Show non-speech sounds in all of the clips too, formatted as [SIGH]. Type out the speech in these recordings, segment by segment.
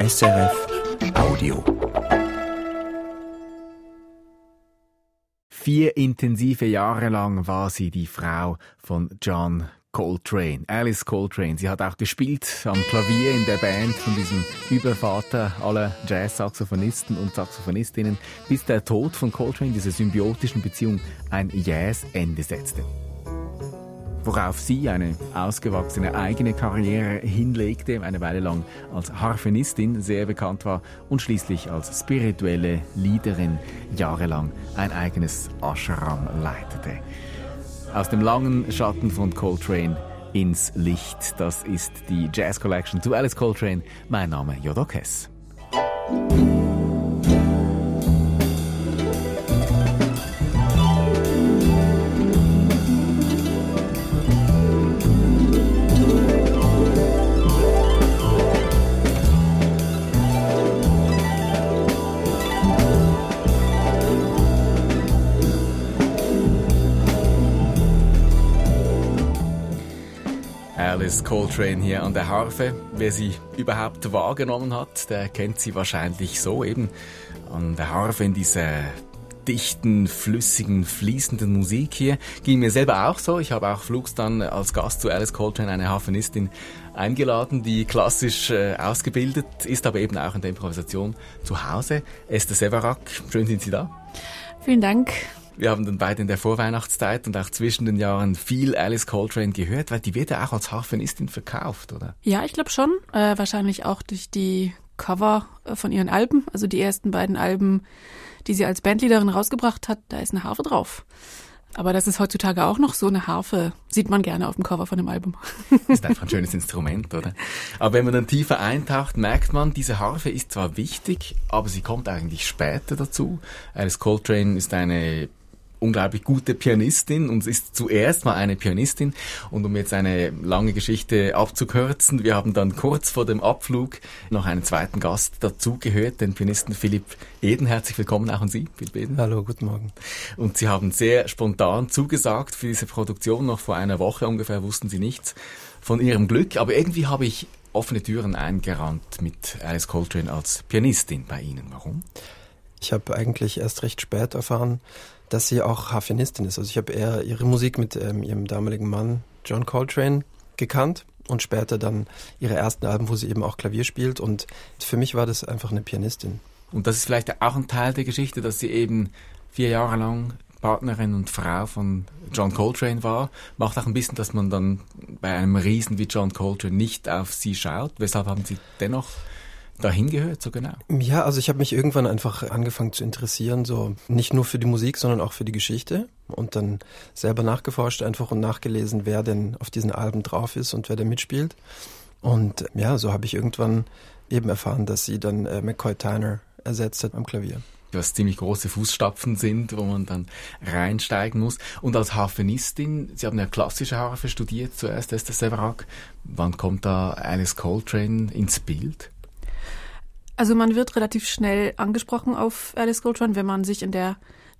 SRF Audio. Vier intensive Jahre lang war sie die Frau von John Coltrane, Alice Coltrane. Sie hat auch gespielt am Klavier in der Band von diesem Übervater aller Jazz-Saxophonisten und Saxophonistinnen, bis der Tod von Coltrane dieser symbiotischen Beziehung ein jähes Ende setzte worauf sie eine ausgewachsene eigene Karriere hinlegte, eine Weile lang als Harfenistin sehr bekannt war und schließlich als spirituelle Leaderin jahrelang ein eigenes Ashram leitete. Aus dem langen Schatten von Coltrane ins Licht. Das ist die Jazz Collection zu Alice Coltrane. Mein Name Jodok Alice Coltrane hier an der Harfe. Wer sie überhaupt wahrgenommen hat, der kennt sie wahrscheinlich so eben an der Harfe in dieser dichten, flüssigen, fließenden Musik hier. Ging mir selber auch so. Ich habe auch flugs dann als Gast zu Alice Coltrane eine Harfenistin eingeladen, die klassisch äh, ausgebildet ist, aber eben auch in der Improvisation zu Hause. Esther Severak, schön sind Sie da. Vielen Dank. Wir haben dann beide in der Vorweihnachtszeit und auch zwischen den Jahren viel Alice Coltrane gehört, weil die wird ja auch als Harfenistin verkauft, oder? Ja, ich glaube schon. Äh, wahrscheinlich auch durch die Cover äh, von ihren Alben, also die ersten beiden Alben, die sie als Bandleaderin rausgebracht hat, da ist eine Harfe drauf. Aber das ist heutzutage auch noch so eine Harfe. Sieht man gerne auf dem Cover von dem Album. ist einfach ein schönes Instrument, oder? Aber wenn man dann tiefer eintaucht, merkt man, diese Harfe ist zwar wichtig, aber sie kommt eigentlich später dazu. Alice Coltrane ist eine unglaublich gute Pianistin und ist zuerst mal eine Pianistin. Und um jetzt eine lange Geschichte abzukürzen, wir haben dann kurz vor dem Abflug noch einen zweiten Gast dazu gehört, den Pianisten Philipp Eden. Herzlich willkommen auch an Sie, Philipp Eden. Hallo, guten Morgen. Und Sie haben sehr spontan zugesagt für diese Produktion. Noch vor einer Woche ungefähr wussten Sie nichts von Ihrem Glück. Aber irgendwie habe ich offene Türen eingerannt mit Alice Coltrane als Pianistin bei Ihnen. Warum? Ich habe eigentlich erst recht spät erfahren, dass sie auch Harfenistin ist. Also ich habe eher ihre Musik mit ähm, ihrem damaligen Mann John Coltrane gekannt und später dann ihre ersten Alben, wo sie eben auch Klavier spielt. Und für mich war das einfach eine Pianistin. Und das ist vielleicht auch ein Teil der Geschichte, dass sie eben vier Jahre lang Partnerin und Frau von John Coltrane war. Macht auch ein bisschen, dass man dann bei einem Riesen wie John Coltrane nicht auf sie schaut. Weshalb haben Sie dennoch dahin gehört, so genau? Ja, also ich habe mich irgendwann einfach angefangen zu interessieren, so nicht nur für die Musik, sondern auch für die Geschichte und dann selber nachgeforscht einfach und nachgelesen, wer denn auf diesen Alben drauf ist und wer da mitspielt. Und ja, so habe ich irgendwann eben erfahren, dass sie dann äh, McCoy Tyner ersetzt hat am Klavier was ziemlich große Fußstapfen sind, wo man dann reinsteigen muss. Und als Harfenistin, Sie haben ja klassische Harfe studiert zuerst, Esther Severak. Wann kommt da Alice Coltrane ins Bild? Also man wird relativ schnell angesprochen auf Alice Coltrane, wenn man sich in der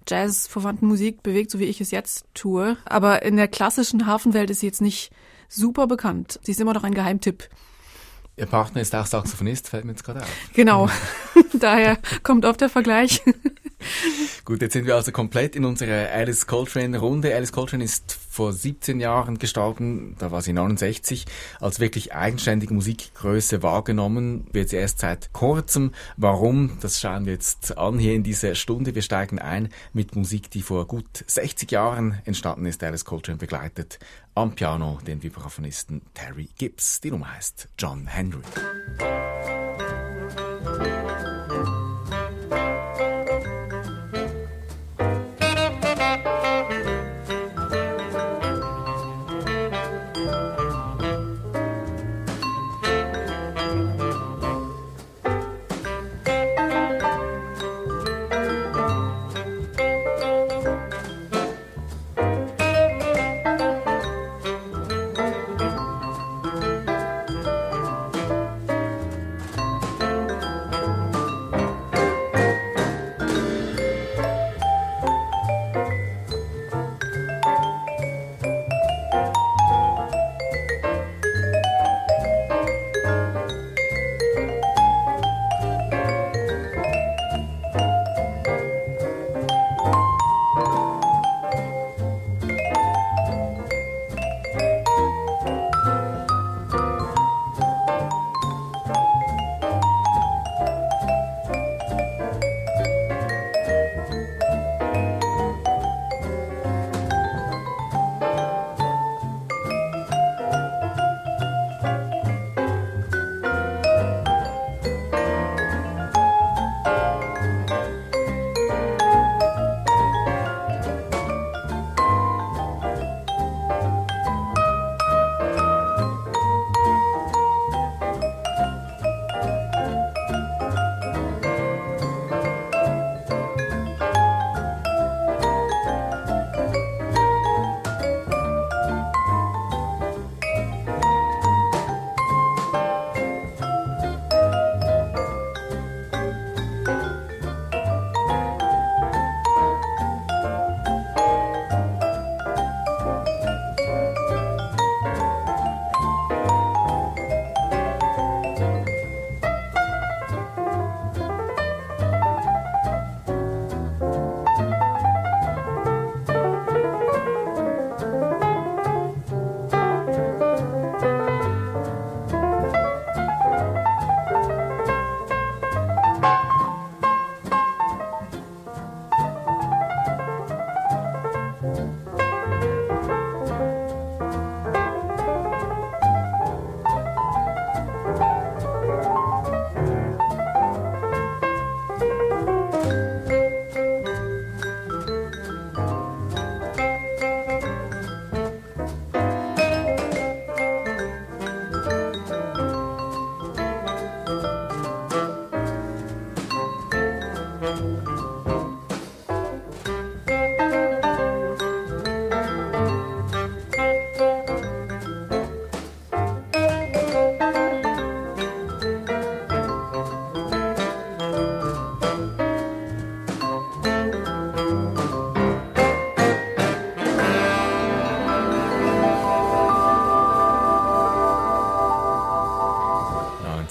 Jazz-verwandten Musik bewegt, so wie ich es jetzt tue. Aber in der klassischen Hafenwelt ist sie jetzt nicht super bekannt. Sie ist immer noch ein Geheimtipp. Ihr Partner ist auch Saxophonist, fällt mir jetzt gerade auf. Genau, [LAUGHS] daher kommt oft der Vergleich. [LAUGHS] Gut, jetzt sind wir also komplett in unserer Alice Coltrane Runde. Alice Coltrane ist vor 17 Jahren gestorben, da war sie 69, als wirklich eigenständige Musikgröße wahrgenommen, wird sie erst seit kurzem. Warum? Das schauen wir jetzt an hier in dieser Stunde. Wir steigen ein mit Musik, die vor gut 60 Jahren entstanden ist. Alice Coltrane begleitet am Piano den Vibraphonisten Terry Gibbs. Die Nummer heißt John Henry.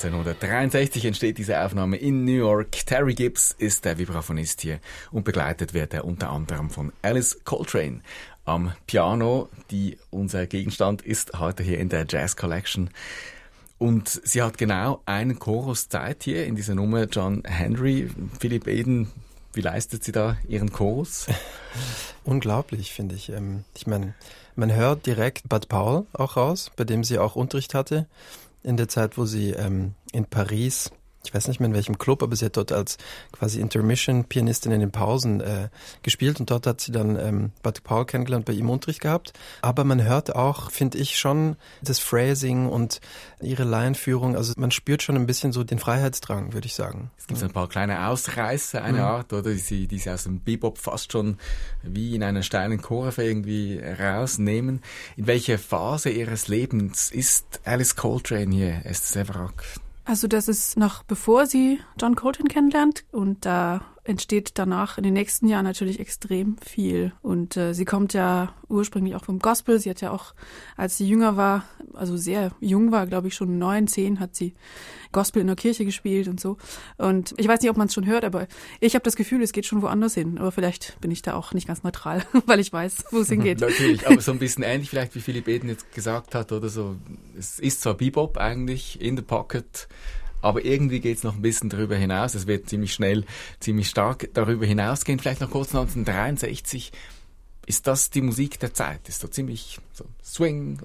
1963 entsteht diese Aufnahme in New York. Terry Gibbs ist der Vibraphonist hier und begleitet wird er unter anderem von Alice Coltrane am Piano, die unser Gegenstand ist heute hier in der Jazz Collection. Und sie hat genau einen Chorus Zeit hier in dieser Nummer John Henry. Philipp Eden, wie leistet sie da ihren Chorus? [LAUGHS] Unglaublich, finde ich. Ähm, ich meine, man hört direkt Bud Paul auch raus, bei dem sie auch Unterricht hatte in der Zeit, wo sie ähm, in Paris ich weiß nicht mehr in welchem Club, aber sie hat dort als quasi Intermission-Pianistin in den Pausen äh, gespielt und dort hat sie dann ähm, Bud Paul kennengelernt, bei ihm Unterricht gehabt. Aber man hört auch, finde ich, schon das Phrasing und ihre Laienführung, also man spürt schon ein bisschen so den Freiheitsdrang, würde ich sagen. Es gibt so ein paar kleine Ausreißer, eine mhm. Art, oder, die sie, die sie aus dem Bebop fast schon wie in einer steilen Kurve irgendwie rausnehmen. In welcher Phase ihres Lebens ist Alice Coltrane hier, Esther Severak? Also das ist noch bevor sie John Coltrane kennenlernt und da entsteht danach in den nächsten Jahren natürlich extrem viel. Und äh, sie kommt ja ursprünglich auch vom Gospel. Sie hat ja auch, als sie jünger war, also sehr jung war, glaube ich schon neun, zehn, hat sie Gospel in der Kirche gespielt und so. Und ich weiß nicht, ob man es schon hört, aber ich habe das Gefühl, es geht schon woanders hin. Aber vielleicht bin ich da auch nicht ganz neutral, [LAUGHS] weil ich weiß, wo es hingeht. [LAUGHS] Natürlich, aber so ein bisschen ähnlich vielleicht, wie Philipp Eden jetzt gesagt hat, oder so. Es ist zwar Bebop eigentlich, in the pocket, aber irgendwie geht es noch ein bisschen darüber hinaus. Es wird ziemlich schnell, ziemlich stark darüber hinausgehen. Vielleicht noch kurz 1963. Ist das die Musik der Zeit? Ist so ziemlich so Swing?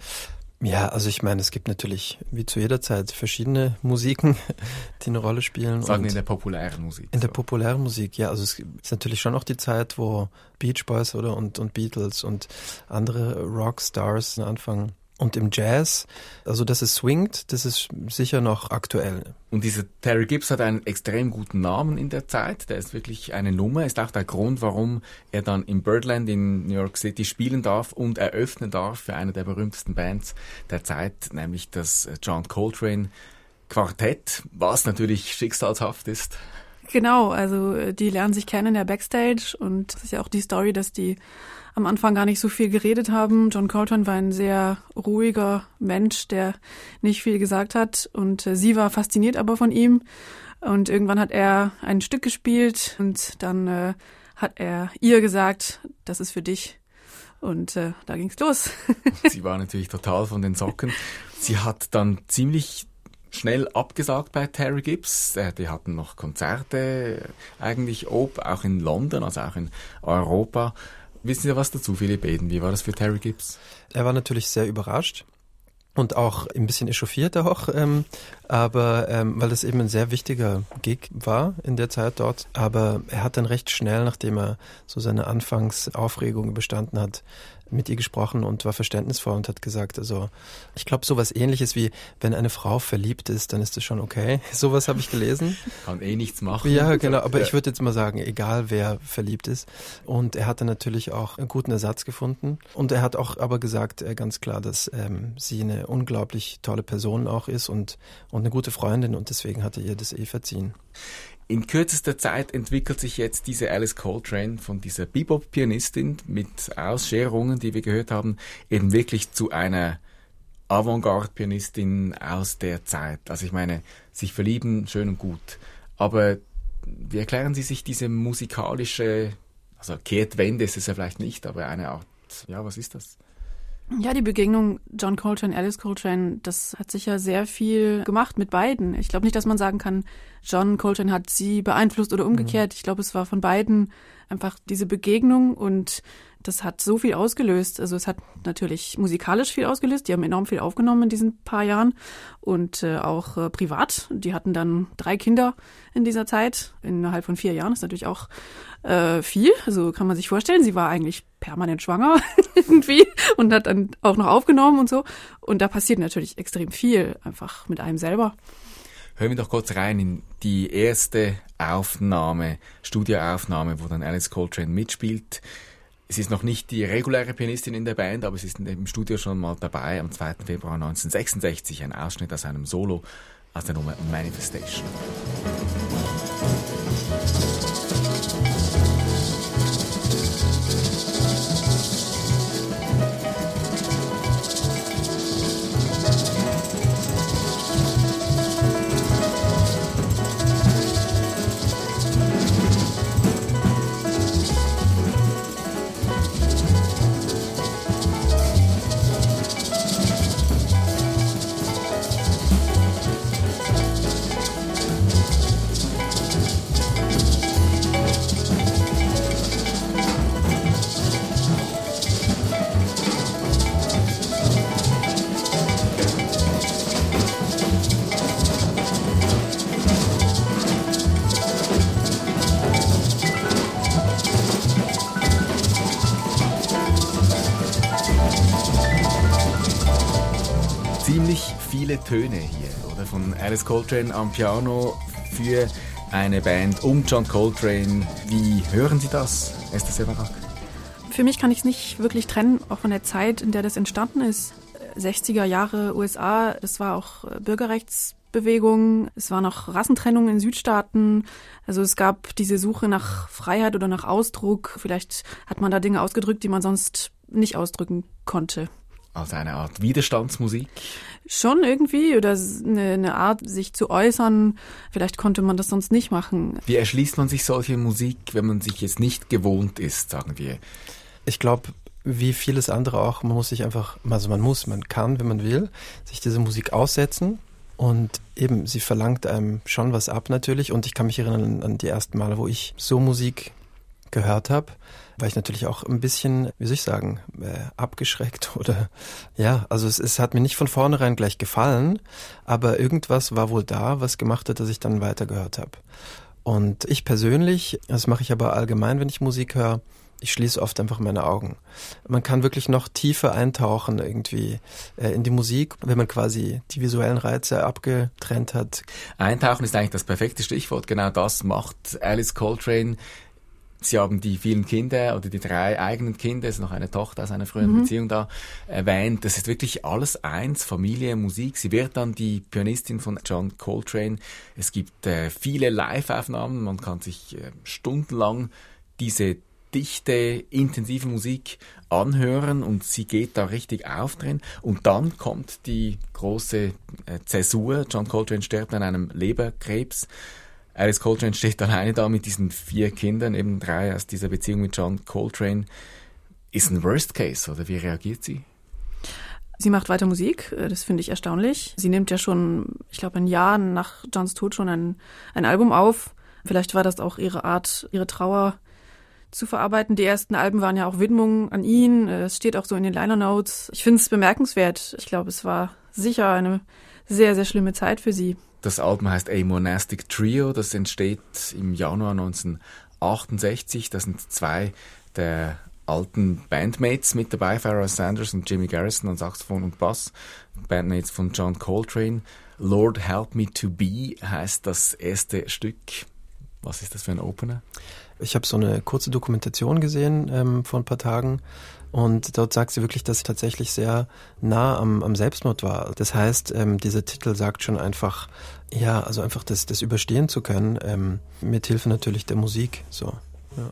Ja, also ich meine, es gibt natürlich wie zu jeder Zeit verschiedene Musiken, [LAUGHS] die eine Rolle spielen. Sagen in der populären Musik. In so. der populären Musik, ja. Also es ist natürlich schon auch die Zeit, wo Beach Boys oder und, und Beatles und andere Rockstars anfangen und im Jazz, also dass es swingt, das ist sicher noch aktuell. Und dieser Terry Gibbs hat einen extrem guten Namen in der Zeit. Der ist wirklich eine Nummer. Ist auch der Grund, warum er dann im Birdland in New York City spielen darf und eröffnen darf für eine der berühmtesten Bands der Zeit, nämlich das John Coltrane Quartett, was natürlich schicksalshaft ist. Genau, also äh, die lernen sich kennen in der Backstage und es ist ja auch die Story, dass die am Anfang gar nicht so viel geredet haben. John Coltrane war ein sehr ruhiger Mensch, der nicht viel gesagt hat und äh, sie war fasziniert aber von ihm. Und irgendwann hat er ein Stück gespielt und dann äh, hat er ihr gesagt, das ist für dich. Und äh, da ging's los. [LAUGHS] sie war natürlich total von den Socken. Sie hat dann ziemlich schnell abgesagt bei Terry Gibbs. Äh, die hatten noch Konzerte eigentlich ob, auch in London, also auch in Europa. Wissen Sie was dazu, Philipp Eden? Wie war das für Terry Gibbs? Er war natürlich sehr überrascht und auch ein bisschen echauffiert auch, ähm, aber ähm, weil das eben ein sehr wichtiger Gig war in der Zeit dort. Aber er hat dann recht schnell, nachdem er so seine Anfangsaufregung bestanden hat, mit ihr gesprochen und war verständnisvoll und hat gesagt, also ich glaube sowas ähnliches wie, wenn eine Frau verliebt ist, dann ist das schon okay. [LAUGHS] Sowas habe ich gelesen. Kann eh nichts machen. Ja, genau, aber ja. ich würde jetzt mal sagen, egal wer verliebt ist. Und er hatte natürlich auch einen guten Ersatz gefunden. Und er hat auch aber gesagt, äh, ganz klar, dass ähm, sie eine unglaublich tolle Person auch ist und, und eine gute Freundin und deswegen hat er ihr das eh verziehen. In kürzester Zeit entwickelt sich jetzt diese Alice Coltrane von dieser Bebop-Pianistin mit Ausscherungen, die wir gehört haben, eben wirklich zu einer Avantgarde-Pianistin aus der Zeit. Also ich meine, sich verlieben, schön und gut. Aber wie erklären Sie sich diese musikalische, also Kehrtwende ist es ja vielleicht nicht, aber eine Art, ja, was ist das? Ja, die Begegnung John Coltrane, Alice Coltrane, das hat sicher sehr viel gemacht mit beiden. Ich glaube nicht, dass man sagen kann, John Coltrane hat sie beeinflusst oder umgekehrt. Mhm. Ich glaube, es war von beiden einfach diese Begegnung und das hat so viel ausgelöst. Also es hat natürlich musikalisch viel ausgelöst. Die haben enorm viel aufgenommen in diesen paar Jahren und äh, auch äh, privat. Die hatten dann drei Kinder in dieser Zeit innerhalb von vier Jahren. Das ist natürlich auch äh, viel. Also kann man sich vorstellen. Sie war eigentlich permanent schwanger [LAUGHS] irgendwie und hat dann auch noch aufgenommen und so. Und da passiert natürlich extrem viel einfach mit einem selber. Hören wir doch kurz rein in die erste Aufnahme, Studioaufnahme, wo dann Alice Coltrane mitspielt. Es ist noch nicht die reguläre Pianistin in der Band, aber sie ist im Studio schon mal dabei am 2. Februar 1966. Ein Ausschnitt aus einem Solo aus der Nummer Manifestation. Viele Töne hier, oder? Von Alice Coltrane am Piano für eine Band um John Coltrane. Wie hören Sie das, Esther Severak? Für mich kann ich es nicht wirklich trennen, auch von der Zeit, in der das entstanden ist. 60er Jahre USA, das war auch äh, Bürgerrechtsbewegung, es war noch Rassentrennung in Südstaaten. Also es gab diese Suche nach Freiheit oder nach Ausdruck. Vielleicht hat man da Dinge ausgedrückt, die man sonst nicht ausdrücken konnte. Also eine Art Widerstandsmusik? Schon irgendwie oder eine, eine, Art, sich zu äußern. Vielleicht konnte man das sonst nicht machen. Wie erschließt man sich solche Musik, wenn man sich jetzt nicht gewohnt ist, sagen wir? Ich glaube, wie vieles andere auch, man muss sich einfach, also man muss, man kann, wenn man will, sich diese Musik aussetzen. Und eben, sie verlangt einem schon was ab natürlich. Und ich kann mich erinnern an die ersten Male, wo ich so Musik gehört habe, war ich natürlich auch ein bisschen, wie soll ich sagen, äh, abgeschreckt [LAUGHS] oder ja, also es, es hat mir nicht von vornherein gleich gefallen, aber irgendwas war wohl da, was gemacht hat, dass ich dann weitergehört habe. Und ich persönlich, das mache ich aber allgemein, wenn ich Musik höre, ich schließe oft einfach meine Augen. Man kann wirklich noch tiefer eintauchen irgendwie äh, in die Musik, wenn man quasi die visuellen Reize abgetrennt hat. Eintauchen ist eigentlich das perfekte Stichwort. Genau das macht Alice Coltrane. Sie haben die vielen Kinder oder die drei eigenen Kinder, es ist noch eine Tochter aus einer früheren mhm. Beziehung da erwähnt. Das ist wirklich alles eins, Familie, Musik. Sie wird dann die Pianistin von John Coltrane. Es gibt äh, viele Live-Aufnahmen, man kann sich äh, stundenlang diese dichte, intensive Musik anhören und sie geht da richtig auf drin. Und dann kommt die große äh, Zäsur. John Coltrane stirbt an einem Leberkrebs. Alice Coltrane steht alleine da mit diesen vier Kindern, eben drei aus dieser Beziehung mit John Coltrane. Ist ein Worst Case, oder wie reagiert sie? Sie macht weiter Musik, äh, das finde ich erstaunlich. Sie nimmt ja schon, ich glaube, ein Jahr nach Johns Tod schon ein, ein Album auf. Vielleicht war das auch ihre Art, ihre Trauer zu verarbeiten. Die ersten Alben waren ja auch Widmungen an ihn. Es steht auch so in den Liner Notes. Ich finde es bemerkenswert. Ich glaube, es war sicher eine sehr, sehr schlimme Zeit für sie. Das Album heißt A Monastic Trio. Das entsteht im Januar 1968. Da sind zwei der alten Bandmates mit dabei, Pharoah Sanders und Jimmy Garrison an Saxophon und Bass. Bandmates von John Coltrane. Lord Help Me to Be heißt das erste Stück. Was ist das für ein Opener? Ich habe so eine kurze Dokumentation gesehen ähm, vor ein paar Tagen und dort sagt sie wirklich, dass sie tatsächlich sehr nah am, am Selbstmord war. Das heißt, ähm, dieser Titel sagt schon einfach, ja, also einfach das, das überstehen zu können, ähm, mit Hilfe natürlich der Musik. So, ja.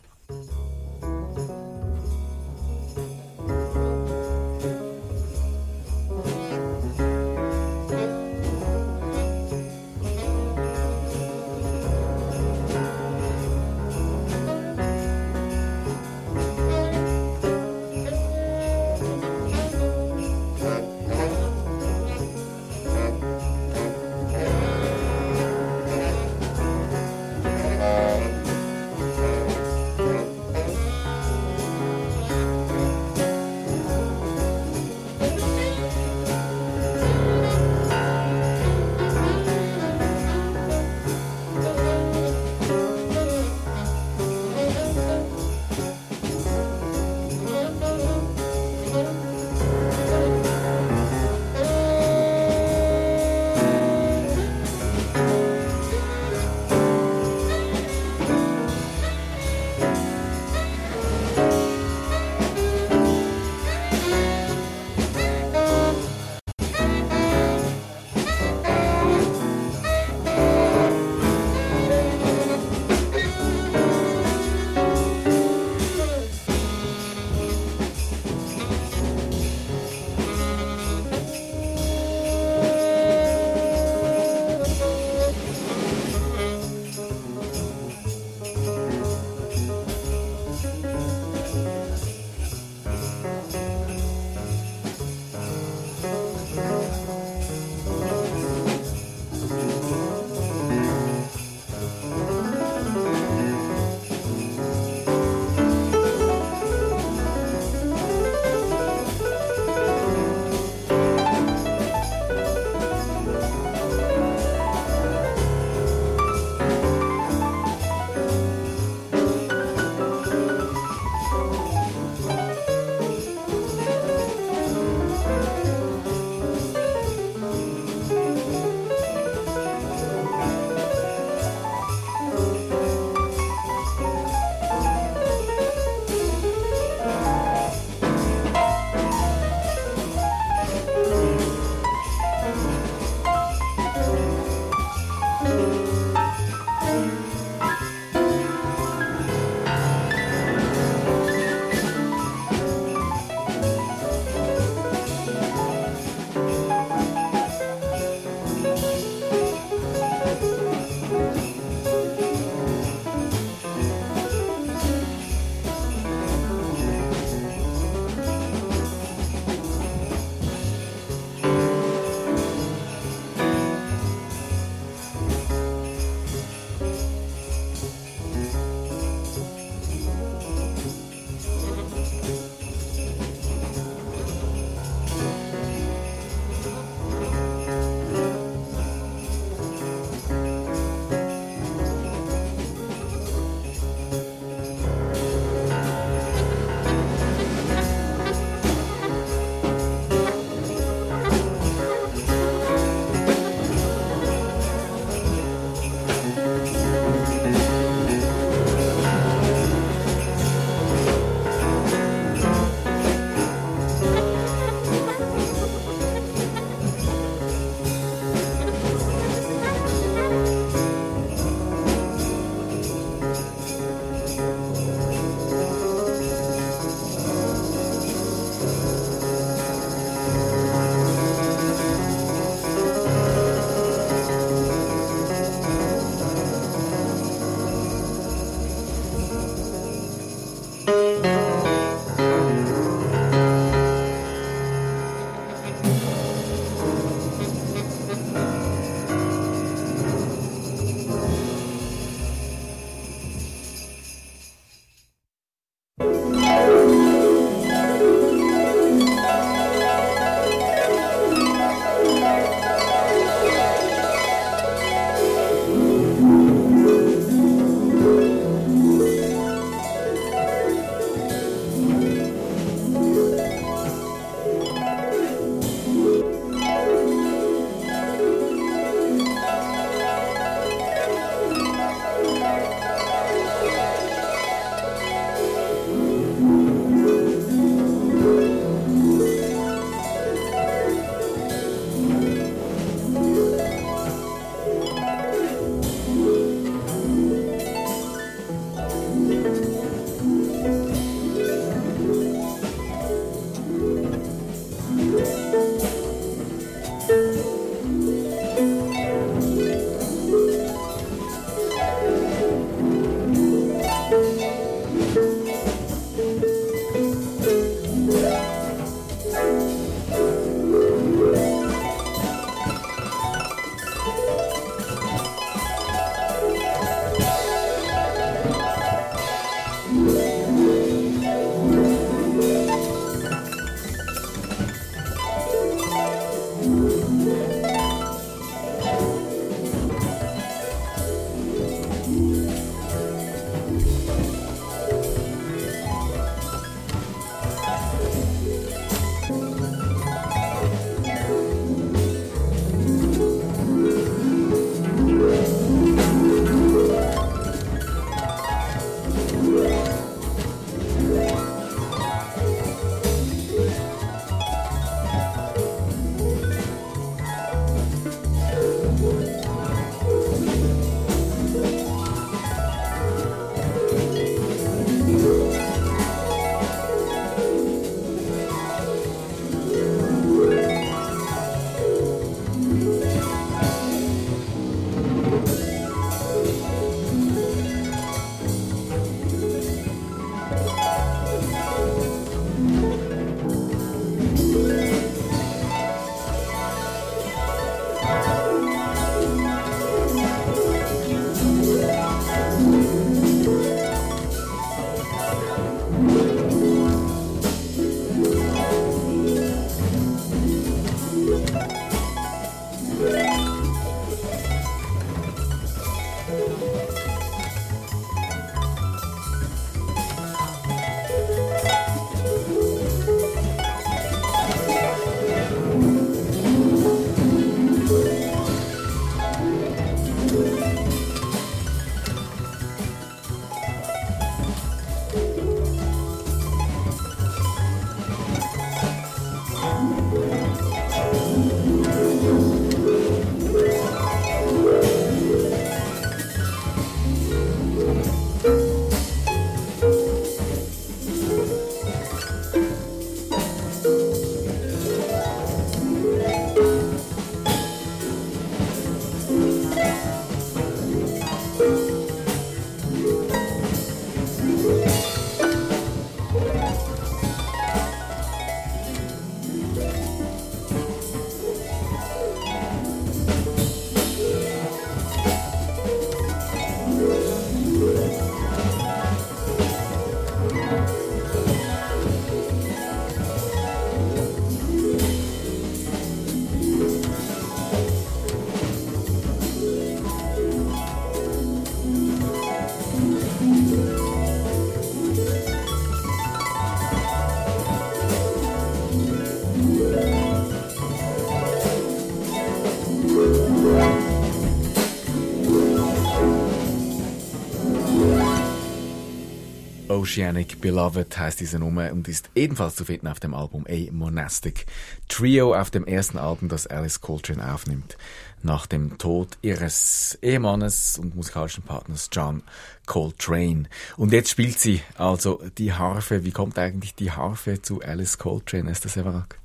Oceanic Beloved heißt diese Nummer und ist ebenfalls zu finden auf dem Album A Monastic Trio, auf dem ersten Album, das Alice Coltrane aufnimmt, nach dem Tod ihres Ehemannes und musikalischen Partners John Coltrane. Und jetzt spielt sie also die Harfe. Wie kommt eigentlich die Harfe zu Alice Coltrane, Esther Severak?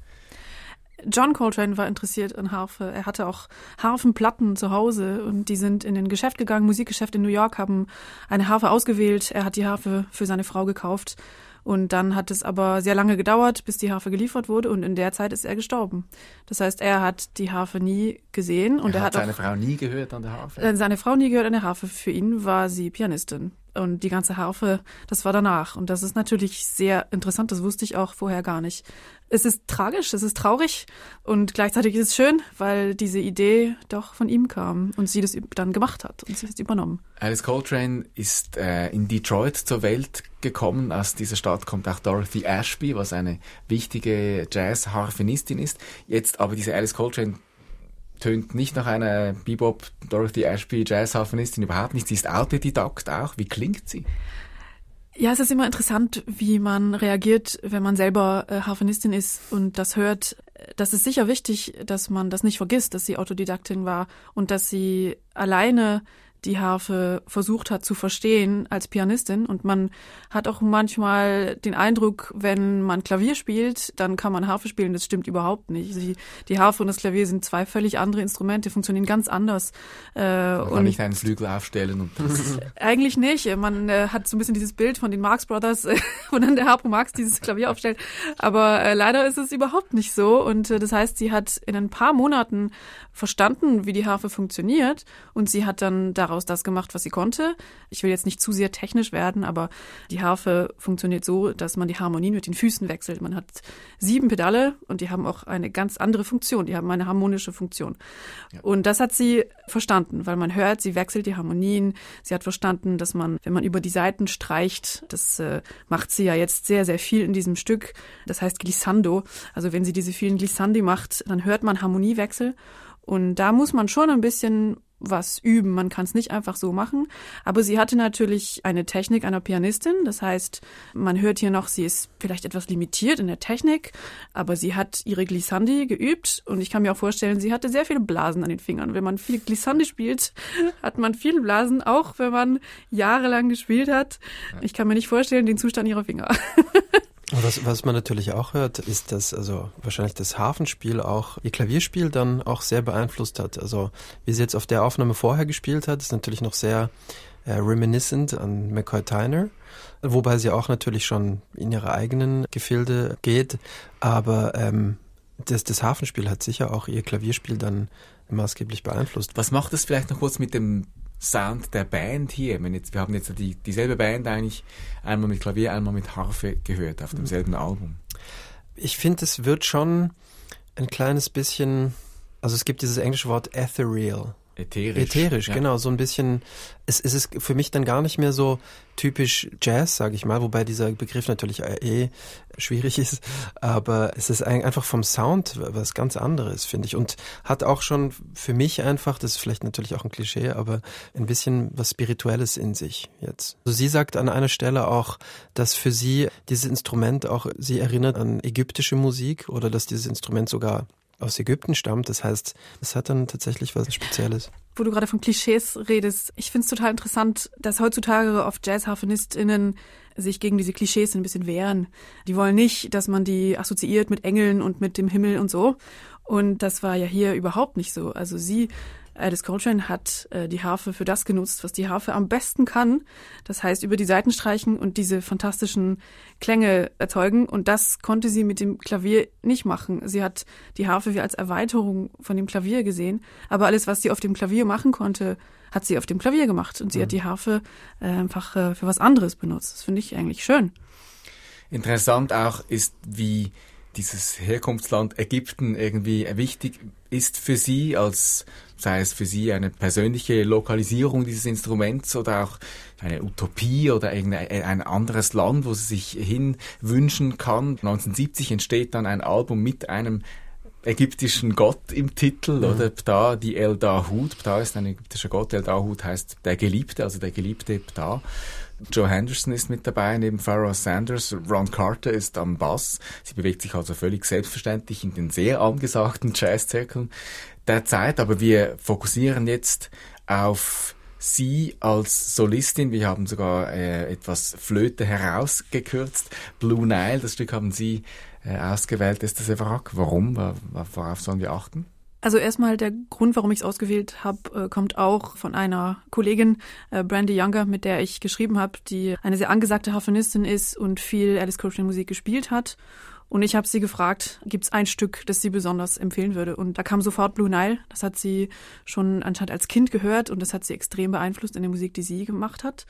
John Coltrane war interessiert an Harfe. Er hatte auch Harfenplatten zu Hause und die sind in den Geschäft gegangen, Musikgeschäft in New York, haben eine Harfe ausgewählt. Er hat die Harfe für seine Frau gekauft. Und dann hat es aber sehr lange gedauert, bis die Harfe geliefert wurde und in der Zeit ist er gestorben. Das heißt, er hat die Harfe nie gesehen und er, er hat, hat seine Frau nie gehört an der Harfe. äh, seine Frau nie gehört an der Harfe. Für ihn war sie Pianistin. Und die ganze Harfe, das war danach. Und das ist natürlich sehr interessant, das wusste ich auch vorher gar nicht. Es ist tragisch, es ist traurig und gleichzeitig ist es schön, weil diese Idee doch von ihm kam und sie das dann gemacht hat und sie hat es übernommen. Alice Coltrane ist äh, in Detroit zur Welt gekommen. Aus dieser Stadt kommt auch Dorothy Ashby, was eine wichtige Jazz-Harfenistin ist. Jetzt aber diese Alice Coltrane tönt nicht nach einer Bebop Dorothy Ashby Jazz-Harfenistin überhaupt nicht. Sie ist Autodidakt auch. Wie klingt sie? Ja, es ist immer interessant, wie man reagiert, wenn man selber äh, Harfenistin ist und das hört. Das ist sicher wichtig, dass man das nicht vergisst, dass sie Autodidaktin war und dass sie alleine die Harfe versucht hat zu verstehen als Pianistin. Und man hat auch manchmal den Eindruck, wenn man Klavier spielt, dann kann man Harfe spielen. Das stimmt überhaupt nicht. Die, die Harfe und das Klavier sind zwei völlig andere Instrumente, funktionieren ganz anders. Äh, man kann nicht einen Flügel aufstellen. Und [LAUGHS] eigentlich nicht. Man äh, hat so ein bisschen dieses Bild von den Marx Brothers, äh, [LAUGHS] wo dann der Harpo Marx dieses Klavier aufstellt. Aber äh, leider ist es überhaupt nicht so. Und äh, das heißt, sie hat in ein paar Monaten verstanden, wie die Harfe funktioniert. Und sie hat dann daraus das gemacht, was sie konnte. Ich will jetzt nicht zu sehr technisch werden, aber die Harfe funktioniert so, dass man die Harmonien mit den Füßen wechselt. Man hat sieben Pedale und die haben auch eine ganz andere Funktion. Die haben eine harmonische Funktion. Ja. Und das hat sie verstanden, weil man hört, sie wechselt die Harmonien. Sie hat verstanden, dass man, wenn man über die Seiten streicht, das äh, macht sie ja jetzt sehr, sehr viel in diesem Stück. Das heißt Glissando. Also wenn sie diese vielen Glissandi macht, dann hört man Harmoniewechsel. Und da muss man schon ein bisschen was üben. Man kann es nicht einfach so machen. Aber sie hatte natürlich eine Technik einer Pianistin. Das heißt, man hört hier noch, sie ist vielleicht etwas limitiert in der Technik, aber sie hat ihre Glissandi geübt und ich kann mir auch vorstellen, sie hatte sehr viele Blasen an den Fingern. Wenn man viel Glissandi spielt, [LAUGHS] hat man viele Blasen, auch wenn man jahrelang gespielt hat. Ich kann mir nicht vorstellen, den Zustand ihrer Finger. [LAUGHS] Was, was man natürlich auch hört, ist, dass also wahrscheinlich das Hafenspiel auch ihr Klavierspiel dann auch sehr beeinflusst hat. Also wie sie jetzt auf der Aufnahme vorher gespielt hat, ist natürlich noch sehr äh, reminiscent an McCoy Tyner, wobei sie auch natürlich schon in ihre eigenen Gefilde geht. Aber ähm, das, das Hafenspiel hat sicher auch ihr Klavierspiel dann maßgeblich beeinflusst. Was macht es vielleicht noch kurz mit dem Sound der Band hier. Jetzt, wir haben jetzt die, dieselbe Band eigentlich einmal mit Klavier, einmal mit Harfe gehört auf demselben mhm. Album. Ich finde, es wird schon ein kleines bisschen, also es gibt dieses englische Wort ethereal. Ätherisch. Ätherisch, ja. genau. So ein bisschen, es, es ist für mich dann gar nicht mehr so typisch Jazz, sage ich mal, wobei dieser Begriff natürlich eh schwierig [LAUGHS] ist, aber es ist einfach vom Sound was ganz anderes, finde ich. Und hat auch schon für mich einfach, das ist vielleicht natürlich auch ein Klischee, aber ein bisschen was Spirituelles in sich jetzt. Also sie sagt an einer Stelle auch, dass für sie dieses Instrument auch sie erinnert an ägyptische Musik oder dass dieses Instrument sogar aus Ägypten stammt. Das heißt, es hat dann tatsächlich was Spezielles. Wo du gerade von Klischees redest, ich finde es total interessant, dass heutzutage oft JazzharfenistInnen sich gegen diese Klischees ein bisschen wehren. Die wollen nicht, dass man die assoziiert mit Engeln und mit dem Himmel und so. Und das war ja hier überhaupt nicht so. Also sie Alice Coltrane hat äh, die Harfe für das genutzt, was die Harfe am besten kann. Das heißt, über die Seiten streichen und diese fantastischen Klänge erzeugen. Und das konnte sie mit dem Klavier nicht machen. Sie hat die Harfe wie als Erweiterung von dem Klavier gesehen. Aber alles, was sie auf dem Klavier machen konnte, hat sie auf dem Klavier gemacht. Und sie mhm. hat die Harfe äh, einfach äh, für was anderes benutzt. Das finde ich eigentlich schön. Interessant auch ist, wie dieses Herkunftsland Ägypten irgendwie wichtig ist für Sie, als sei es für Sie eine persönliche Lokalisierung dieses Instruments oder auch eine Utopie oder irgendein anderes Land, wo sie sich hinwünschen kann. 1970 entsteht dann ein Album mit einem ägyptischen Gott im Titel, mhm. oder Ptah, die El Dahud. Ptah ist ein ägyptischer Gott, El Dahud heißt der Geliebte, also der geliebte Ptah. Joe Henderson ist mit dabei, neben Pharaoh Sanders. Ron Carter ist am Bass. Sie bewegt sich also völlig selbstverständlich in den sehr angesagten Jazzzirkeln der Zeit. Aber wir fokussieren jetzt auf Sie als Solistin. Wir haben sogar äh, etwas Flöte herausgekürzt. Blue Nile, das Stück haben Sie äh, ausgewählt. Ist das Evrak? Warum? Worauf sollen wir achten? Also erstmal der Grund, warum ich es ausgewählt habe, äh, kommt auch von einer Kollegin, äh, Brandy Younger, mit der ich geschrieben habe, die eine sehr angesagte Harfenistin ist und viel Alice Coltrane Musik gespielt hat. Und ich habe sie gefragt, gibt es ein Stück, das sie besonders empfehlen würde? Und da kam sofort Blue Nile. Das hat sie schon anscheinend als Kind gehört und das hat sie extrem beeinflusst in der Musik, die sie gemacht hat.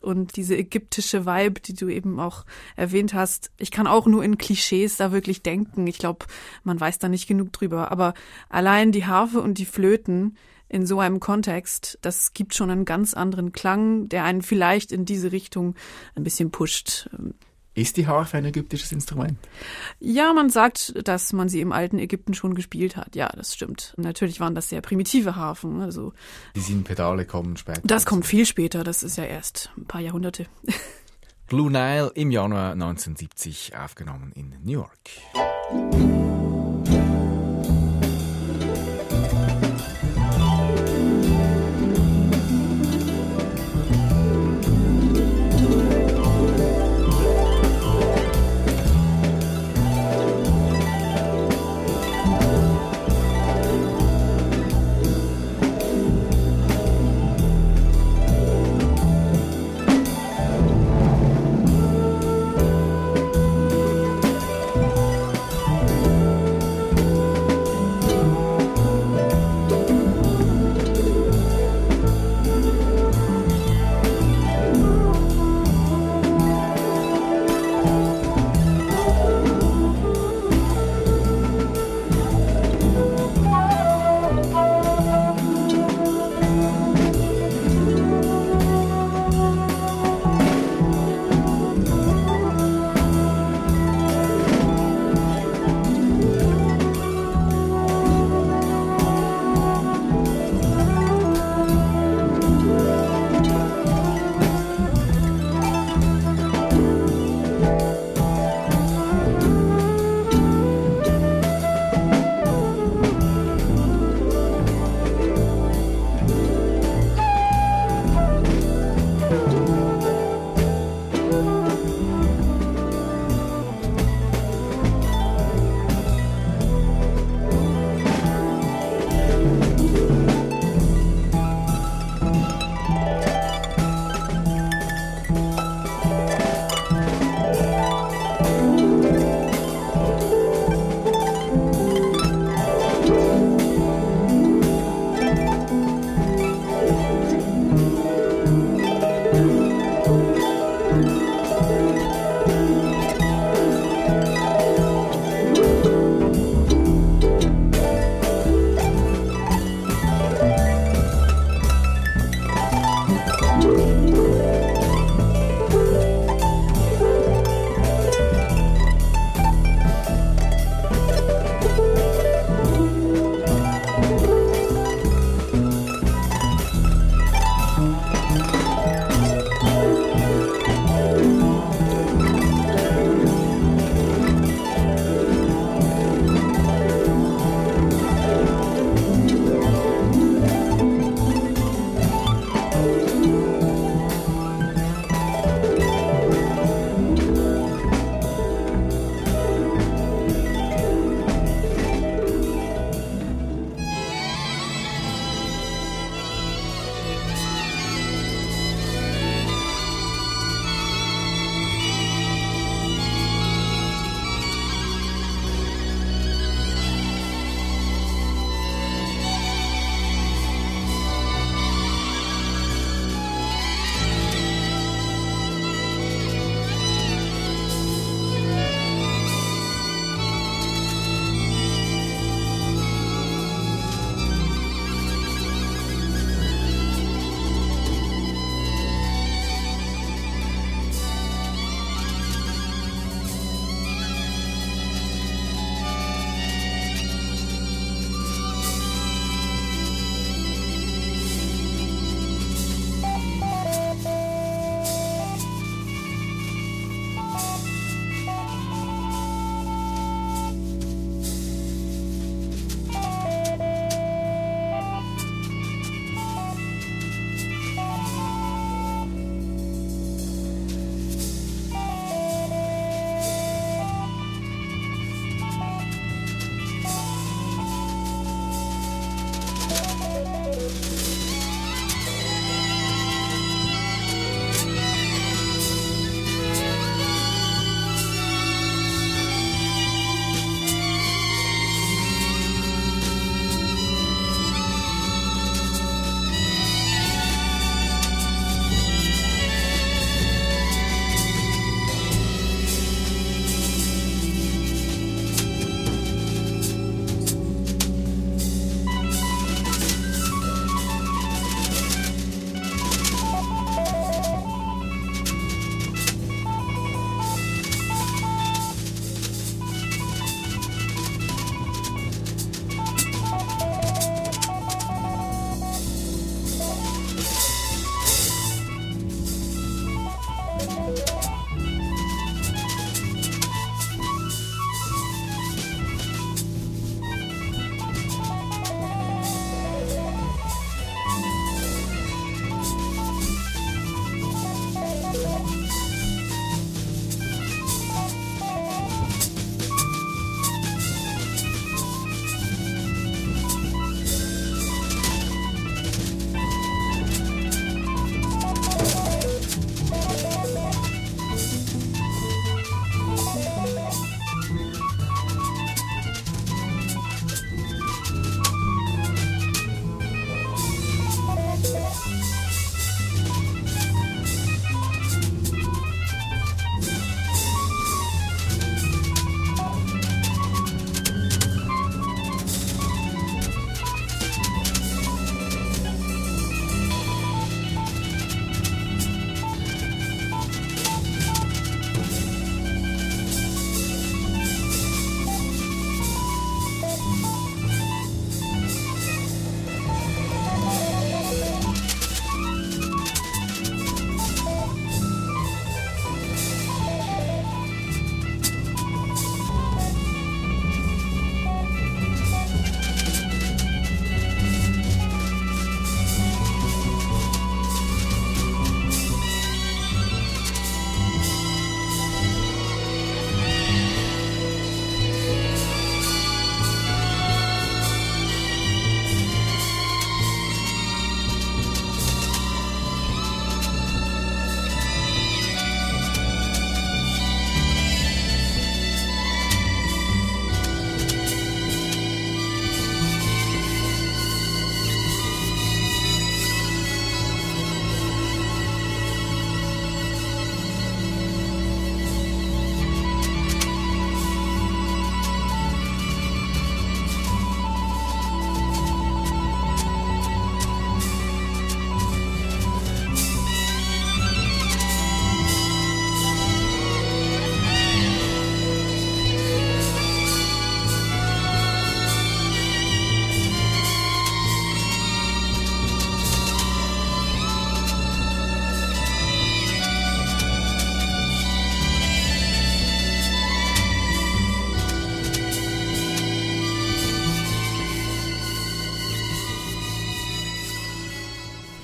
Und diese ägyptische Vibe, die du eben auch erwähnt hast, ich kann auch nur in Klischees da wirklich denken. Ich glaube, man weiß da nicht genug drüber. Aber allein die Harfe und die Flöten, in so einem Kontext, das gibt schon einen ganz anderen Klang, der einen vielleicht in diese Richtung ein bisschen pusht. Ist die Harfe ein ägyptisches Instrument? Ja, man sagt, dass man sie im alten Ägypten schon gespielt hat. Ja, das stimmt. natürlich waren das sehr primitive Harfen. Also die sieben Pedale kommen später. Das kommt viel später. Das ist ja erst ein paar Jahrhunderte. Blue Nile im Januar 1970 aufgenommen in New York.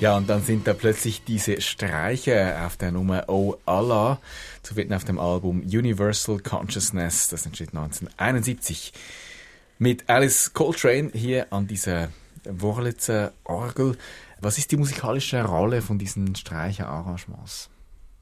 Ja, und dann sind da plötzlich diese Streicher auf der Nummer Oh Allah zu finden auf dem Album Universal Consciousness, das entsteht 1971. Mit Alice Coltrane hier an dieser Wurlitzer Orgel. Was ist die musikalische Rolle von diesen Streicherarrangements?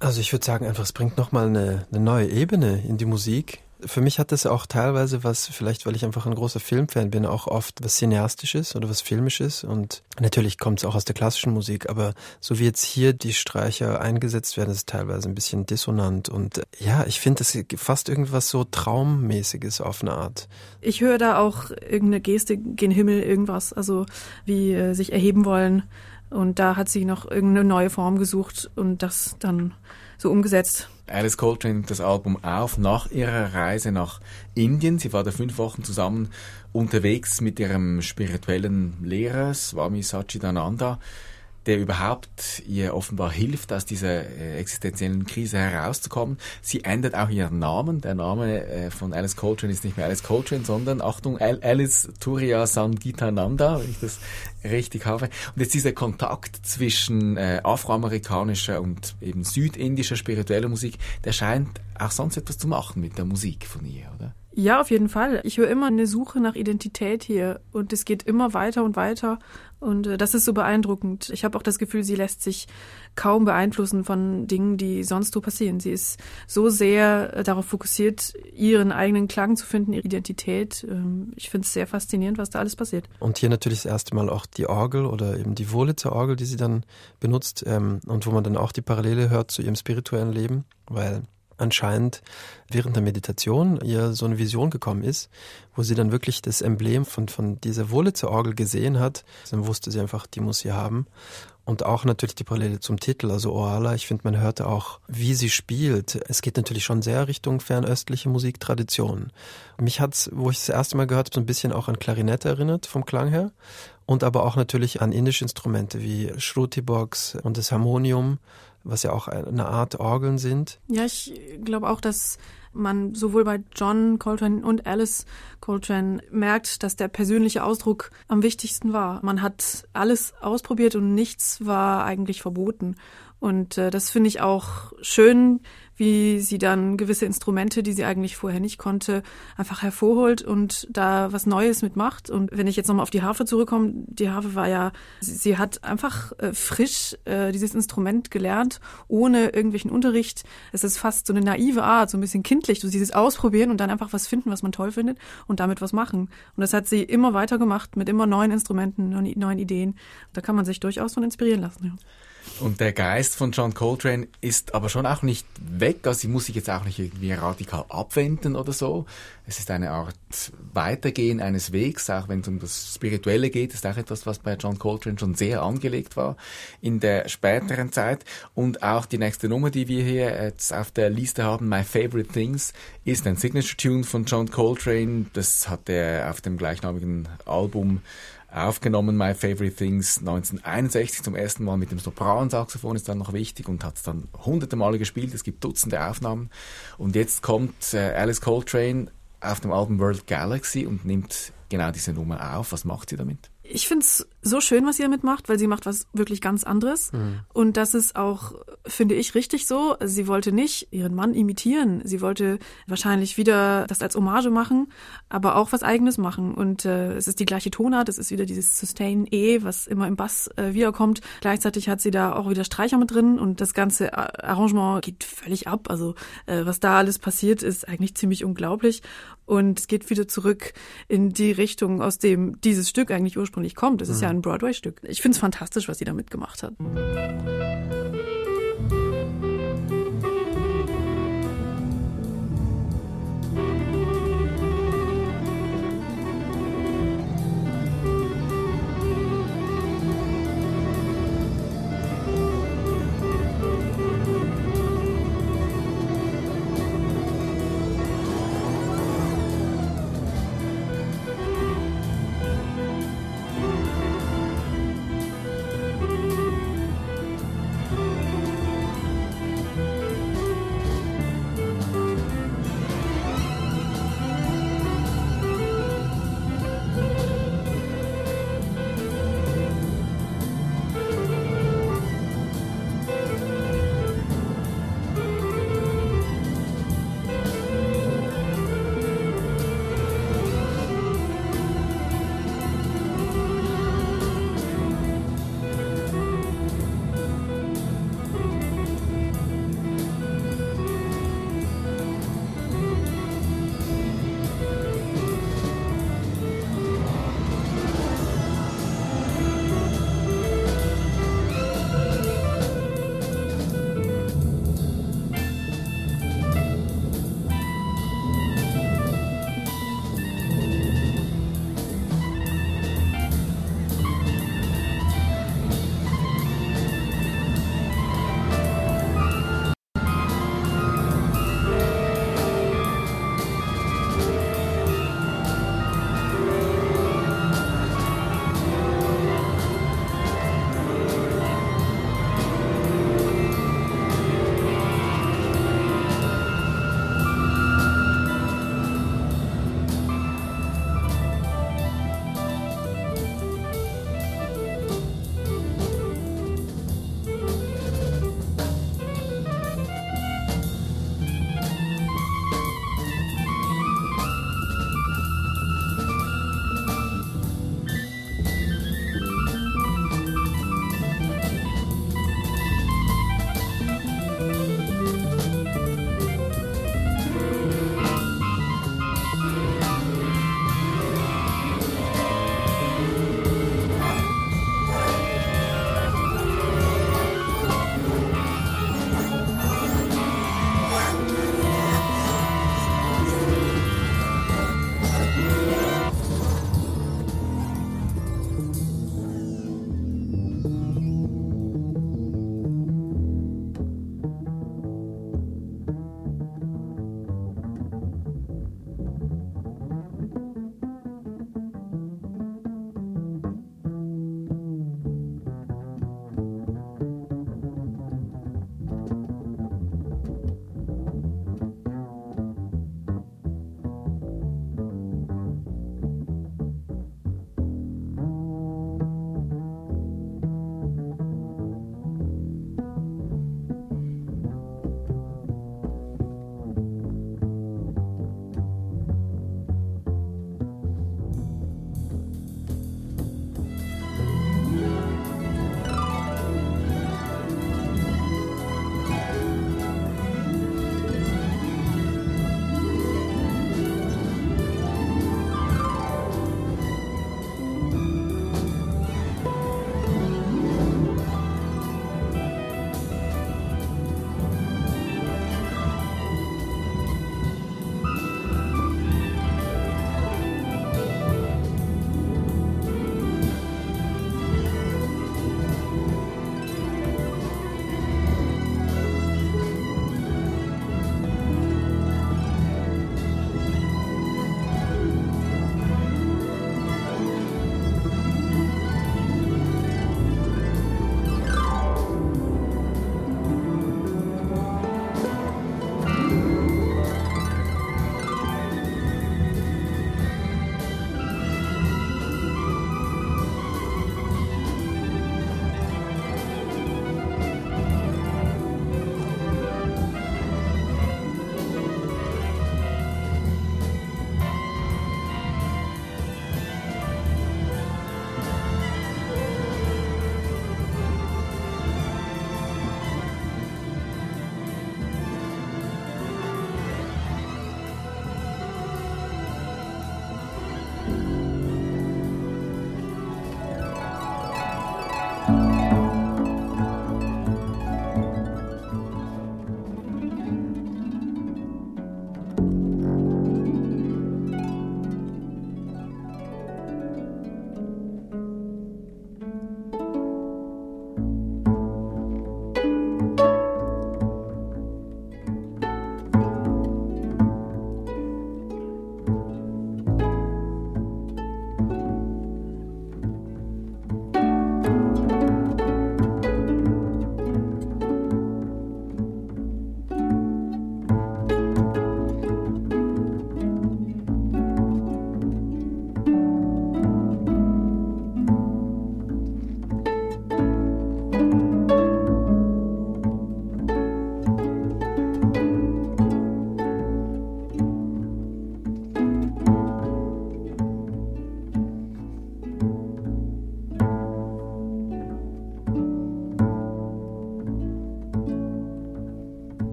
Also ich würde sagen einfach, es bringt nochmal eine, eine neue Ebene in die Musik. Für mich hat das auch teilweise was, vielleicht weil ich einfach ein großer Filmfan bin, auch oft was Cineastisches oder was Filmisches. Und natürlich kommt es auch aus der klassischen Musik, aber so wie jetzt hier die Streicher eingesetzt werden, ist es teilweise ein bisschen dissonant. Und ja, ich finde, das fast irgendwas so Traummäßiges auf eine Art. Ich höre da auch irgendeine Geste gen Himmel, irgendwas, also wie äh, sich erheben wollen. Und da hat sie noch irgendeine neue Form gesucht und das dann so umgesetzt. Alice Coltrane das Album auf nach ihrer Reise nach Indien. Sie war da fünf Wochen zusammen unterwegs mit ihrem spirituellen Lehrer Swami Satchidananda der überhaupt ihr offenbar hilft, aus dieser äh, existenziellen Krise herauszukommen. Sie ändert auch ihren Namen. Der Name äh, von Alice Coltrane ist nicht mehr Alice Coltrane, sondern, Achtung, Alice Turiya Sangitananda, wenn ich das richtig habe. Und jetzt dieser Kontakt zwischen äh, afroamerikanischer und eben südindischer spiritueller Musik, der scheint auch sonst etwas zu machen mit der Musik von ihr, oder? Ja, auf jeden Fall. Ich höre immer eine Suche nach Identität hier und es geht immer weiter und weiter und äh, das ist so beeindruckend. Ich habe auch das Gefühl, sie lässt sich kaum beeinflussen von Dingen, die sonst so passieren. Sie ist so sehr äh, darauf fokussiert, ihren eigenen Klang zu finden, ihre Identität. Ähm, ich finde es sehr faszinierend, was da alles passiert. Und hier natürlich das erste Mal auch die Orgel oder eben die Wurlitzer Orgel, die sie dann benutzt ähm, und wo man dann auch die Parallele hört zu ihrem spirituellen Leben, weil anscheinend während der Meditation ihr so eine Vision gekommen ist, wo sie dann wirklich das Emblem von, von dieser Wurlitzer Orgel gesehen hat. Dann wusste sie einfach, die muss sie haben. Und auch natürlich die Parallele zum Titel, also Oala. Ich finde, man hörte auch, wie sie spielt. Es geht natürlich schon sehr Richtung fernöstliche Musiktradition. Mich hat's, wo ich das erste Mal gehört habe, so ein bisschen auch an Klarinette erinnert, vom Klang her. Und aber auch natürlich an indische Instrumente wie Shruti-Box und das Harmonium was ja auch eine Art Orgeln sind. Ja, ich glaube auch, dass man sowohl bei John Coltrane und Alice Coltrane merkt, dass der persönliche Ausdruck am wichtigsten war. Man hat alles ausprobiert und nichts war eigentlich verboten. Und äh, das finde ich auch schön, wie sie dann gewisse Instrumente, die sie eigentlich vorher nicht konnte, einfach hervorholt und da was Neues mitmacht. Und wenn ich jetzt nochmal auf die Harfe zurückkomme, die Harfe war ja, sie, sie hat einfach äh, frisch äh, dieses Instrument gelernt, ohne irgendwelchen Unterricht. Es ist fast so eine naive Art, so ein bisschen kindlich, so dieses Ausprobieren und dann einfach was finden, was man toll findet und damit was machen. Und das hat sie immer weiter gemacht mit immer neuen Instrumenten, neuen Ideen. Da kann man sich durchaus von inspirieren lassen. Ja. Und der Geist von John Coltrane ist aber schon auch nicht weg. Also sie muss sich jetzt auch nicht irgendwie radikal abwenden oder so. Es ist eine Art Weitergehen eines Wegs, auch wenn es um das Spirituelle geht, ist auch etwas, was bei John Coltrane schon sehr angelegt war in der späteren Zeit. Und auch die nächste Nummer, die wir hier jetzt auf der Liste haben, My Favorite Things, ist ein Signature Tune von John Coltrane. Das hat er auf dem gleichnamigen Album aufgenommen, My Favorite Things 1961 zum ersten Mal mit dem Sopransaxophon ist dann noch wichtig und hat es dann hunderte Male gespielt. Es gibt Dutzende Aufnahmen und jetzt kommt äh, Alice Coltrane auf dem Album World Galaxy und nimmt genau diese Nummer auf. Was macht sie damit? Ich finde es so schön, was sie damit macht, weil sie macht was wirklich ganz anderes. Mhm. Und das ist auch, finde ich, richtig so. Sie wollte nicht ihren Mann imitieren. Sie wollte wahrscheinlich wieder das als Hommage machen, aber auch was Eigenes machen. Und äh, es ist die gleiche Tonart, es ist wieder dieses Sustain E, was immer im Bass äh, wiederkommt. Gleichzeitig hat sie da auch wieder Streicher mit drin und das ganze Arrangement geht völlig ab. Also äh, was da alles passiert, ist eigentlich ziemlich unglaublich. Und es geht wieder zurück in die Richtung, aus dem dieses Stück eigentlich ursprünglich kommt. Es ist mhm. ja ein Broadway-Stück. Ich finde es fantastisch, was sie damit gemacht hat.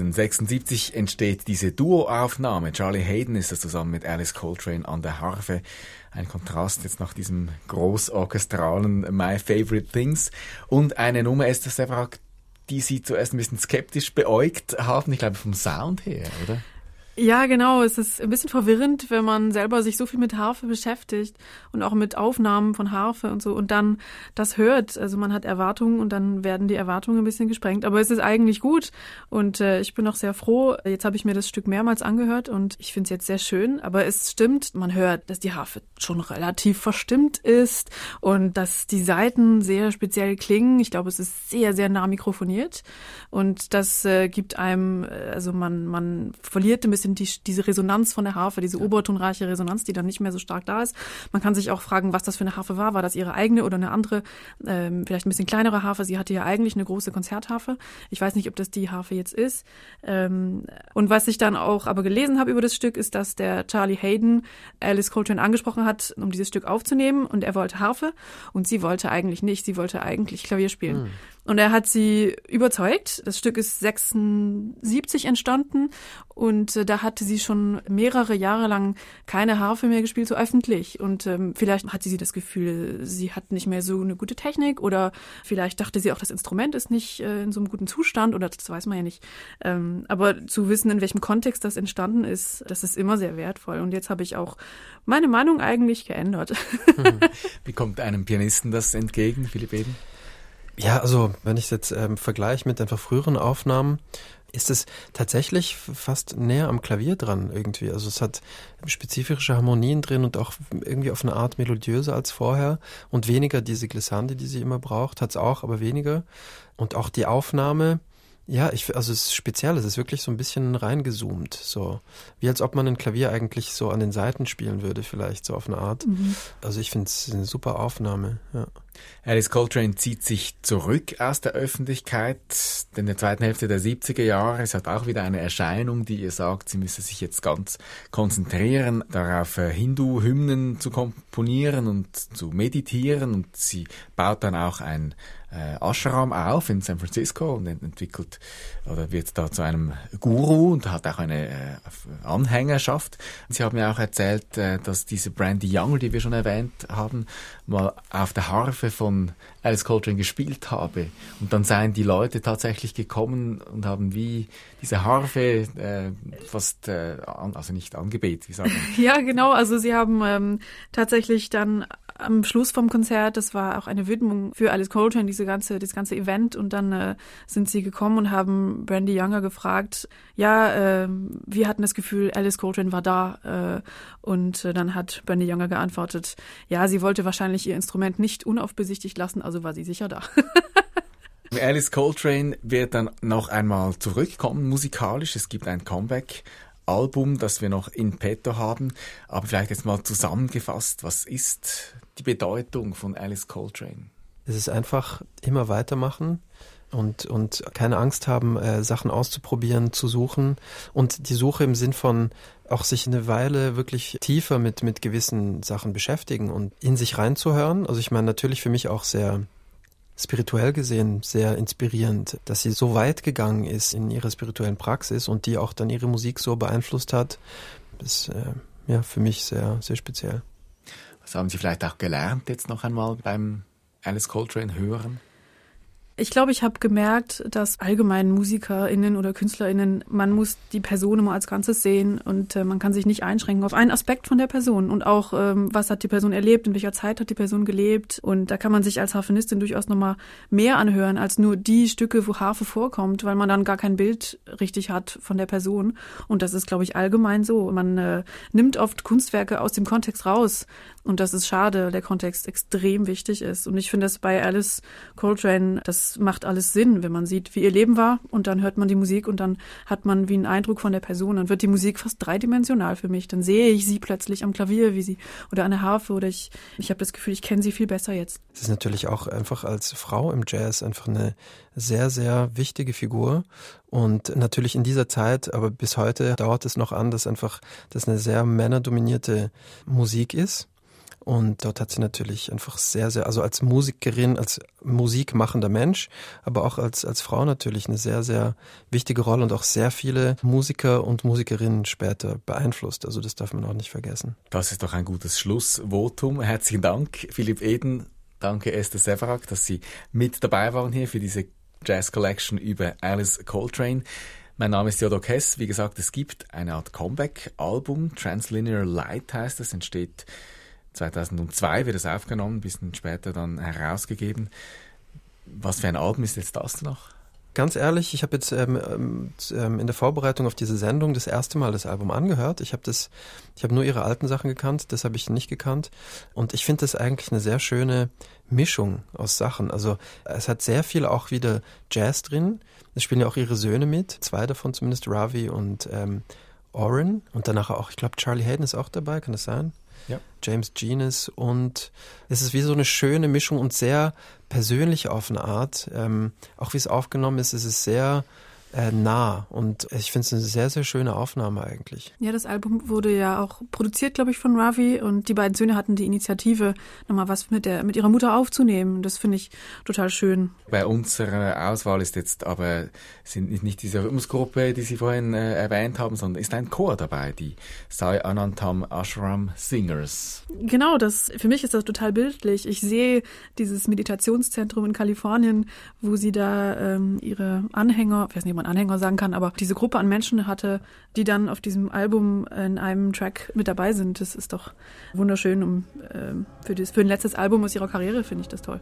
1976 entsteht diese Duoaufnahme. Charlie Hayden ist das zusammen mit Alice Coltrane an der Harfe. Ein Kontrast jetzt nach diesem großorchestralen My Favorite Things. Und eine Nummer ist das einfach, die Sie zuerst ein bisschen skeptisch beäugt haben, ich glaube vom Sound her, oder? Ja, genau. Es ist ein bisschen verwirrend, wenn man selber sich so viel mit Harfe beschäftigt und auch mit Aufnahmen von Harfe und so und dann das hört. Also man hat Erwartungen und dann werden die Erwartungen ein bisschen gesprengt. Aber es ist eigentlich gut und äh, ich bin auch sehr froh. Jetzt habe ich mir das Stück mehrmals angehört und ich finde es jetzt sehr schön. Aber es stimmt, man hört, dass die Harfe schon relativ verstimmt ist und dass die Seiten sehr speziell klingen. Ich glaube, es ist sehr, sehr nah mikrofoniert und das äh, gibt einem, äh, also man, man verliert ein bisschen bisschen die, diese Resonanz von der Harfe, diese ja. obertonreiche Resonanz, die dann nicht mehr so stark da ist. Man kann sich auch fragen, was das für eine Harfe war. War das ihre eigene oder eine andere, ähm, vielleicht ein bisschen kleinere Harfe? Sie hatte ja eigentlich eine große Konzertharfe. Ich weiß nicht, ob das die Harfe jetzt ist. Ähm, und was ich dann auch aber gelesen habe über das Stück, ist, dass der Charlie Hayden Alice Coltrane angesprochen hat, um dieses Stück aufzunehmen und er wollte Harfe und sie wollte eigentlich nicht. Sie wollte eigentlich Klavier spielen. Hm. Und er hat sie überzeugt. Das Stück ist 76 entstanden und äh, da hatte sie schon mehrere Jahre lang keine Harfe mehr gespielt, so öffentlich. Und ähm, vielleicht hatte sie das Gefühl, sie hat nicht mehr so eine gute Technik oder vielleicht dachte sie auch, das Instrument ist nicht äh, in so einem guten Zustand oder das weiß man ja nicht. Ähm, aber zu wissen, in welchem Kontext das entstanden ist, das ist immer sehr wertvoll. Und jetzt habe ich auch meine Meinung eigentlich geändert. Hm. [LAUGHS] Wie kommt einem Pianisten das entgegen, Philipp Eden? Ja, also wenn ich es jetzt ähm, vergleiche mit einfach früheren Aufnahmen, ist es tatsächlich fast näher am Klavier dran irgendwie. Also es hat spezifische Harmonien drin und auch irgendwie auf eine Art melodiöser als vorher und weniger diese Glissandi, die sie immer braucht, hat es auch, aber weniger. Und auch die Aufnahme, ja, ich, also es ist speziell, es ist wirklich so ein bisschen reingezoomt, so wie als ob man ein Klavier eigentlich so an den Seiten spielen würde, vielleicht so auf eine Art. Mhm. Also ich finde es eine super Aufnahme. Ja. Alice Coltrane zieht sich zurück aus der Öffentlichkeit. In der zweiten Hälfte der 70er Jahre es hat auch wieder eine Erscheinung, die ihr sagt, sie müsse sich jetzt ganz konzentrieren, darauf äh, Hindu-Hymnen zu komponieren und zu meditieren. Und sie baut dann auch ein äh, Ashram auf in San Francisco und entwickelt oder wird da zu einem Guru und hat auch eine äh, Anhängerschaft. Sie haben ja auch erzählt, äh, dass diese Brandy Young, die wir schon erwähnt haben, mal auf der Harfe von Alice Coltrane gespielt habe. Und dann seien die Leute tatsächlich gekommen und haben wie diese Harfe äh, fast, äh, an, also nicht angebetet, wie sagen? [LAUGHS] Ja, genau. Also sie haben ähm, tatsächlich dann am Schluss vom Konzert, das war auch eine Widmung für Alice Coltrane, diese ganze, das ganze Event. Und dann äh, sind sie gekommen und haben Brandy Younger gefragt, ja, äh, wir hatten das Gefühl, Alice Coltrane war da. Äh, und äh, dann hat Brandy Younger geantwortet, ja, sie wollte wahrscheinlich ihr Instrument nicht unaufbesichtigt lassen, also war sie sicher da. [LAUGHS] Alice Coltrane wird dann noch einmal zurückkommen musikalisch. Es gibt ein Comeback Album, das wir noch in petto haben. Aber vielleicht jetzt mal zusammengefasst, was ist die Bedeutung von Alice Coltrane? Es ist einfach immer weitermachen und, und keine Angst haben, äh, Sachen auszuprobieren, zu suchen. Und die Suche im Sinn von auch sich eine Weile wirklich tiefer mit, mit gewissen Sachen beschäftigen und in sich reinzuhören. Also ich meine natürlich für mich auch sehr spirituell gesehen sehr inspirierend, dass sie so weit gegangen ist in ihrer spirituellen Praxis und die auch dann ihre Musik so beeinflusst hat. Das ist äh, ja für mich sehr, sehr speziell. Was haben Sie vielleicht auch gelernt jetzt noch einmal beim Alice Coltrane hören? Ich glaube, ich habe gemerkt, dass allgemein MusikerInnen oder KünstlerInnen, man muss die Person immer als Ganzes sehen und äh, man kann sich nicht einschränken auf einen Aspekt von der Person und auch, ähm, was hat die Person erlebt, in welcher Zeit hat die Person gelebt und da kann man sich als Harfenistin durchaus nochmal mehr anhören als nur die Stücke, wo Harfe vorkommt, weil man dann gar kein Bild richtig hat von der Person und das ist, glaube ich, allgemein so. Man äh, nimmt oft Kunstwerke aus dem Kontext raus und das ist schade, der Kontext extrem wichtig ist. Und ich finde das bei Alice Coltrane, das macht alles Sinn, wenn man sieht, wie ihr Leben war und dann hört man die Musik und dann hat man wie einen Eindruck von der Person. Dann wird die Musik fast dreidimensional für mich. Dann sehe ich sie plötzlich am Klavier, wie sie oder an der Harfe oder ich, ich habe das Gefühl, ich kenne sie viel besser jetzt. Es ist natürlich auch einfach als Frau im Jazz einfach eine sehr, sehr wichtige Figur. Und natürlich in dieser Zeit, aber bis heute dauert es noch an, dass einfach das eine sehr männerdominierte Musik ist Und dort hat sie natürlich einfach sehr, sehr, also als Musikerin, als musikmachender Mensch, aber auch als, als Frau natürlich eine sehr, sehr wichtige Rolle und auch sehr viele Musiker und Musikerinnen später beeinflusst. Also das darf man auch nicht vergessen. Das ist doch ein gutes Schlussvotum. Herzlichen Dank, Philipp Eden. Danke, Esther Severak, dass Sie mit dabei waren hier für diese Jazz Collection über Alice Coltrane. Mein Name ist Theodor Kess. Wie gesagt, es gibt eine Art Comeback-Album. Translinear Light heißt es, entsteht 2002, wird es aufgenommen, ein bisschen später dann herausgegeben. Was für ein Album ist jetzt das noch? Ganz ehrlich, ich habe jetzt ähm, ähm, ähm, in der Vorbereitung auf diese Sendung das erste Mal das Album angehört. Ich habe das, nur ihre alten Sachen gekannt, das habe ich nicht gekannt. Und ich finde das eigentlich eine sehr schöne Mischung aus Sachen. Also es hat sehr viel auch wieder Jazz drin. Es spielen ja auch ihre Söhne mit, zwei davon zumindest, Ravi und ähm, Oren. Und danach auch, ich glaube, Charlie Hayden ist auch dabei, kann das sein? Ja. James Genus und es ist wie so eine schöne Mischung und sehr persönlich auf eine Art. Ähm, auch wie es aufgenommen ist, ist es sehr äh, nah und ich finde es eine sehr, sehr schöne Aufnahme eigentlich. Ja, das Album wurde ja auch produziert, glaube ich, von Ravi und die beiden Söhne hatten die Initiative, nochmal was mit, der, mit ihrer Mutter aufzunehmen. Das finde ich total schön. Bei unserer Auswahl ist jetzt aber sind nicht diese Rhythmusgruppe, die Sie vorhin äh, erwähnt haben, sondern ist ein Chor dabei, die Sai Anantam Ashram Singers. Genau, das für mich ist das total bildlich. Ich sehe dieses Meditationszentrum in Kalifornien, wo sie da ähm, ihre Anhänger, ich weiß nicht, man Anhänger sagen kann, aber diese Gruppe an Menschen hatte, die dann auf diesem Album in einem Track mit dabei sind. Das ist doch wunderschön. Um, äh, für, das, für ein letztes Album aus ihrer Karriere finde ich das toll.